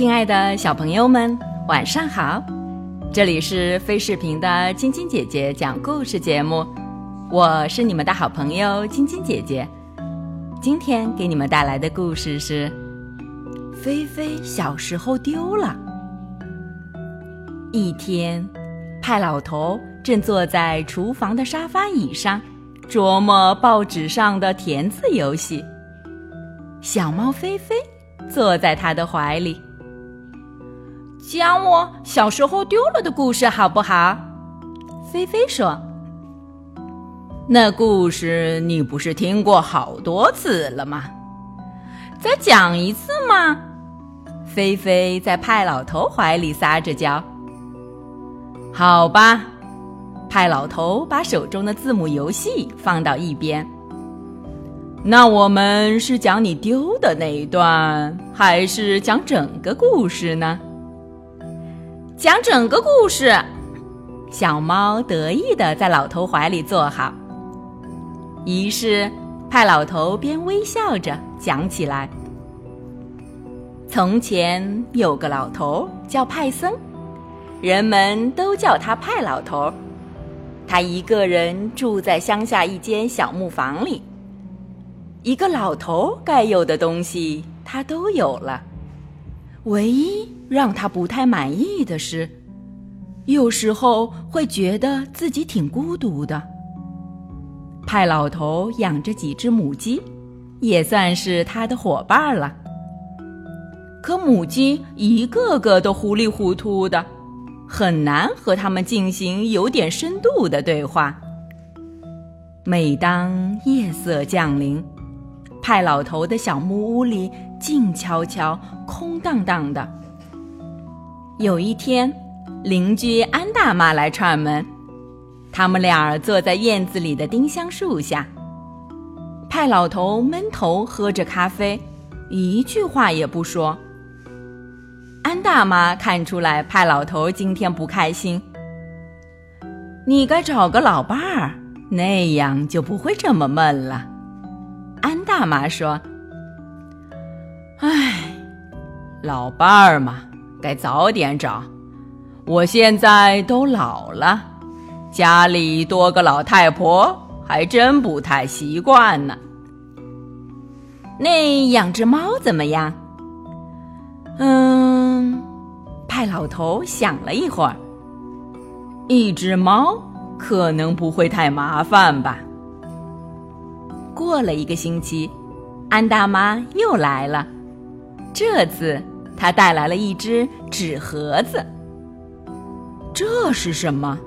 亲爱的小朋友们，晚上好！这里是飞视频的晶晶姐姐讲故事节目，我是你们的好朋友晶晶姐姐。今天给你们带来的故事是《菲菲小时候丢了》。一天，派老头正坐在厨房的沙发椅上，琢磨报纸上的填字游戏。小猫菲菲坐在他的怀里。讲我小时候丢了的故事好不好？菲菲说：“那故事你不是听过好多次了吗？再讲一次嘛。”菲菲在派老头怀里撒着娇。好吧，派老头把手中的字母游戏放到一边。那我们是讲你丢的那一段，还是讲整个故事呢？讲整个故事，小猫得意的在老头怀里坐好。于是，派老头边微笑着讲起来：“从前有个老头叫派森，人们都叫他派老头。他一个人住在乡下一间小木房里。一个老头该有的东西，他都有了。”唯一让他不太满意的是，有时候会觉得自己挺孤独的。派老头养着几只母鸡，也算是他的伙伴了。可母鸡一个个都糊里糊涂的，很难和他们进行有点深度的对话。每当夜色降临，派老头的小木屋里静悄悄、空荡荡的。有一天，邻居安大妈来串门，他们俩坐在院子里的丁香树下。派老头闷头喝着咖啡，一句话也不说。安大妈看出来派老头今天不开心，你该找个老伴儿，那样就不会这么闷了。安大妈说：“唉，老伴儿嘛，该早点找。我现在都老了，家里多个老太婆，还真不太习惯呢。那养只猫怎么样？”嗯，派老头想了一会儿，一只猫可能不会太麻烦吧。过了一个星期，安大妈又来了。这次他带来了一只纸盒子。这是什么？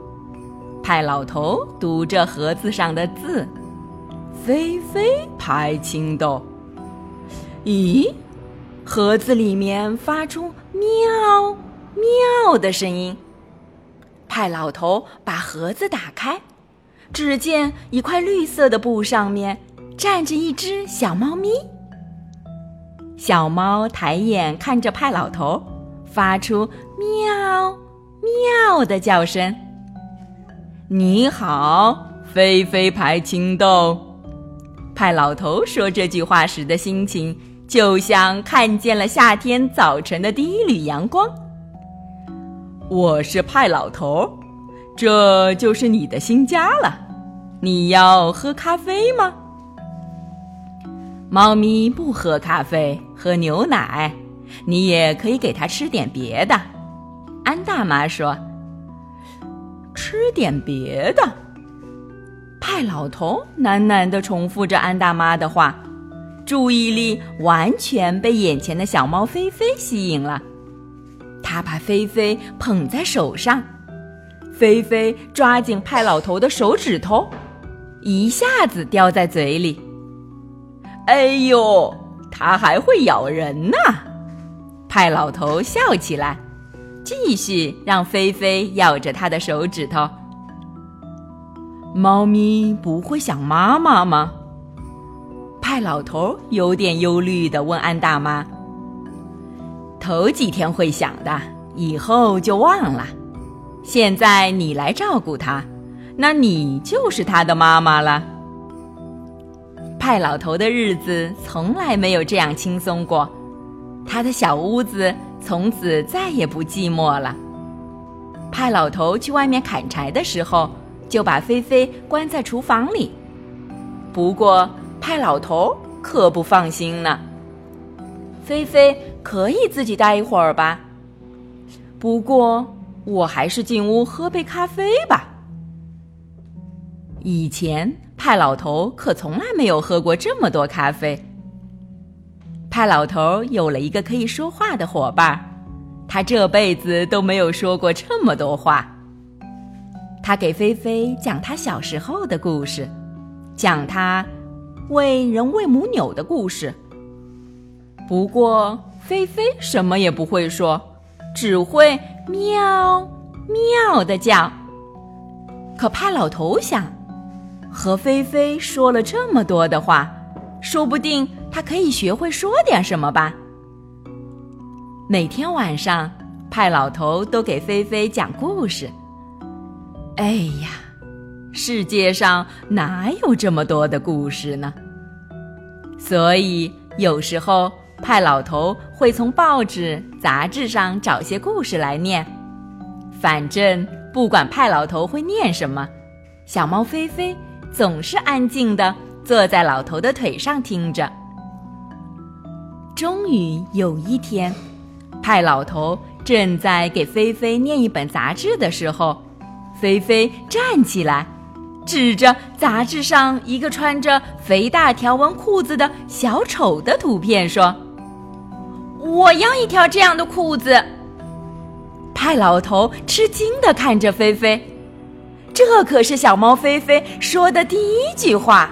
派老头读着盒子上的字：“菲菲拍青豆。”咦，盒子里面发出喵喵的声音。派老头把盒子打开，只见一块绿色的布上面。站着一只小猫咪，小猫抬眼看着派老头，发出喵喵的叫声。你好，菲菲牌青豆。派老头说这句话时的心情，就像看见了夏天早晨的第一缕阳光。我是派老头，这就是你的新家了。你要喝咖啡吗？猫咪不喝咖啡，喝牛奶。你也可以给它吃点别的。安大妈说：“吃点别的。”派老头喃喃地重复着安大妈的话，注意力完全被眼前的小猫菲菲吸引了。他把菲菲捧在手上，菲菲抓紧派老头的手指头，一下子叼在嘴里。哎呦，它还会咬人呢！派老头笑起来，继续让菲菲咬着他的手指头。猫咪不会想妈妈吗？派老头有点忧虑的问安大妈。头几天会想的，以后就忘了。现在你来照顾它，那你就是它的妈妈了。派老头的日子从来没有这样轻松过，他的小屋子从此再也不寂寞了。派老头去外面砍柴的时候，就把菲菲关在厨房里。不过，派老头可不放心呢。菲菲可以自己待一会儿吧。不过，我还是进屋喝杯咖啡吧。以前，派老头可从来没有喝过这么多咖啡。派老头有了一个可以说话的伙伴，他这辈子都没有说过这么多话。他给菲菲讲他小时候的故事，讲他喂人喂母牛的故事。不过，菲菲什么也不会说，只会喵喵的叫。可派老头想，和菲菲说了这么多的话，说不定他可以学会说点什么吧。每天晚上，派老头都给菲菲讲故事。哎呀，世界上哪有这么多的故事呢？所以有时候。派老头会从报纸、杂志上找些故事来念，反正不管派老头会念什么，小猫菲菲总是安静的坐在老头的腿上听着。终于有一天，派老头正在给菲菲念一本杂志的时候，菲菲站起来，指着杂志上一个穿着肥大条纹裤子的小丑的图片说。我要一条这样的裤子。派老头吃惊的看着菲菲，这可是小猫菲菲说的第一句话。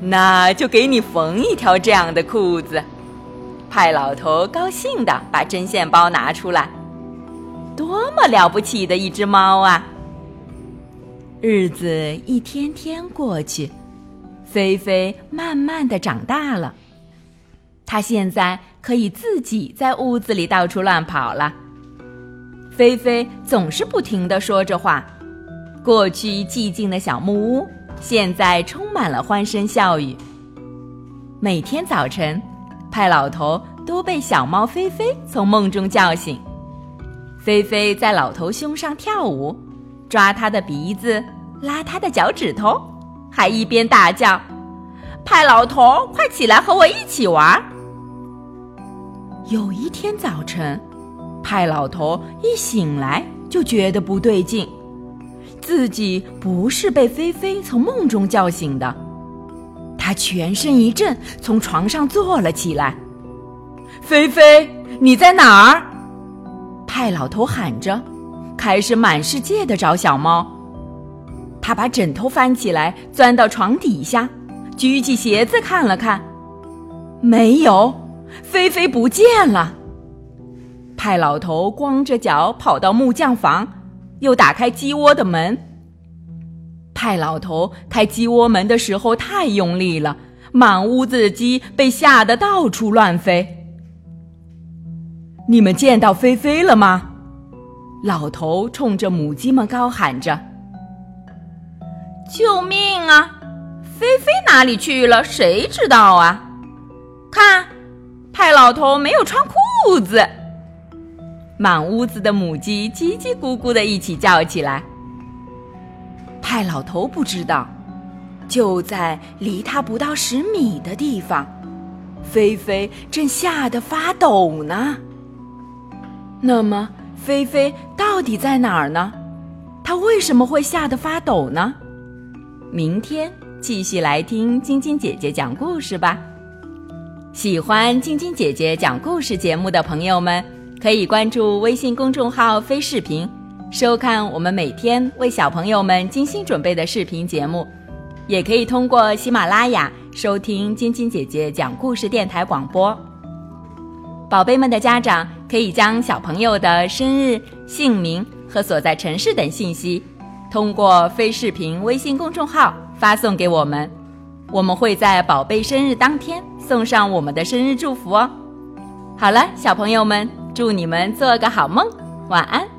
那就给你缝一条这样的裤子。派老头高兴的把针线包拿出来，多么了不起的一只猫啊！日子一天天过去，菲菲慢慢的长大了。它现在可以自己在屋子里到处乱跑了。菲菲总是不停的说着话，过去寂静的小木屋现在充满了欢声笑语。每天早晨，派老头都被小猫菲菲从梦中叫醒。菲菲在老头胸上跳舞，抓他的鼻子，拉他的脚趾头，还一边大叫：“派老头，快起来和我一起玩！”有一天早晨，派老头一醒来就觉得不对劲，自己不是被菲菲从梦中叫醒的。他全身一震，从床上坐了起来。“菲菲，你在哪儿？”派老头喊着，开始满世界的找小猫。他把枕头翻起来，钻到床底下，举起鞋子看了看，没有。菲菲不见了。派老头光着脚跑到木匠房，又打开鸡窝的门。派老头开鸡窝门的时候太用力了，满屋子的鸡被吓得到处乱飞。你们见到菲菲了吗？老头冲着母鸡们高喊着：“救命啊！菲菲哪里去了？谁知道啊？看。”派老头没有穿裤子，满屋子的母鸡叽叽咕咕的一起叫起来。派老头不知道，就在离他不到十米的地方，菲菲正吓得发抖呢。那么，菲菲到底在哪儿呢？她为什么会吓得发抖呢？明天继续来听晶晶姐姐讲故事吧。喜欢晶晶姐姐讲故事节目的朋友们，可以关注微信公众号“飞视频”，收看我们每天为小朋友们精心准备的视频节目。也可以通过喜马拉雅收听晶晶姐姐讲故事电台广播。宝贝们的家长可以将小朋友的生日、姓名和所在城市等信息，通过飞视频微信公众号发送给我们。我们会在宝贝生日当天送上我们的生日祝福哦。好了，小朋友们，祝你们做个好梦，晚安。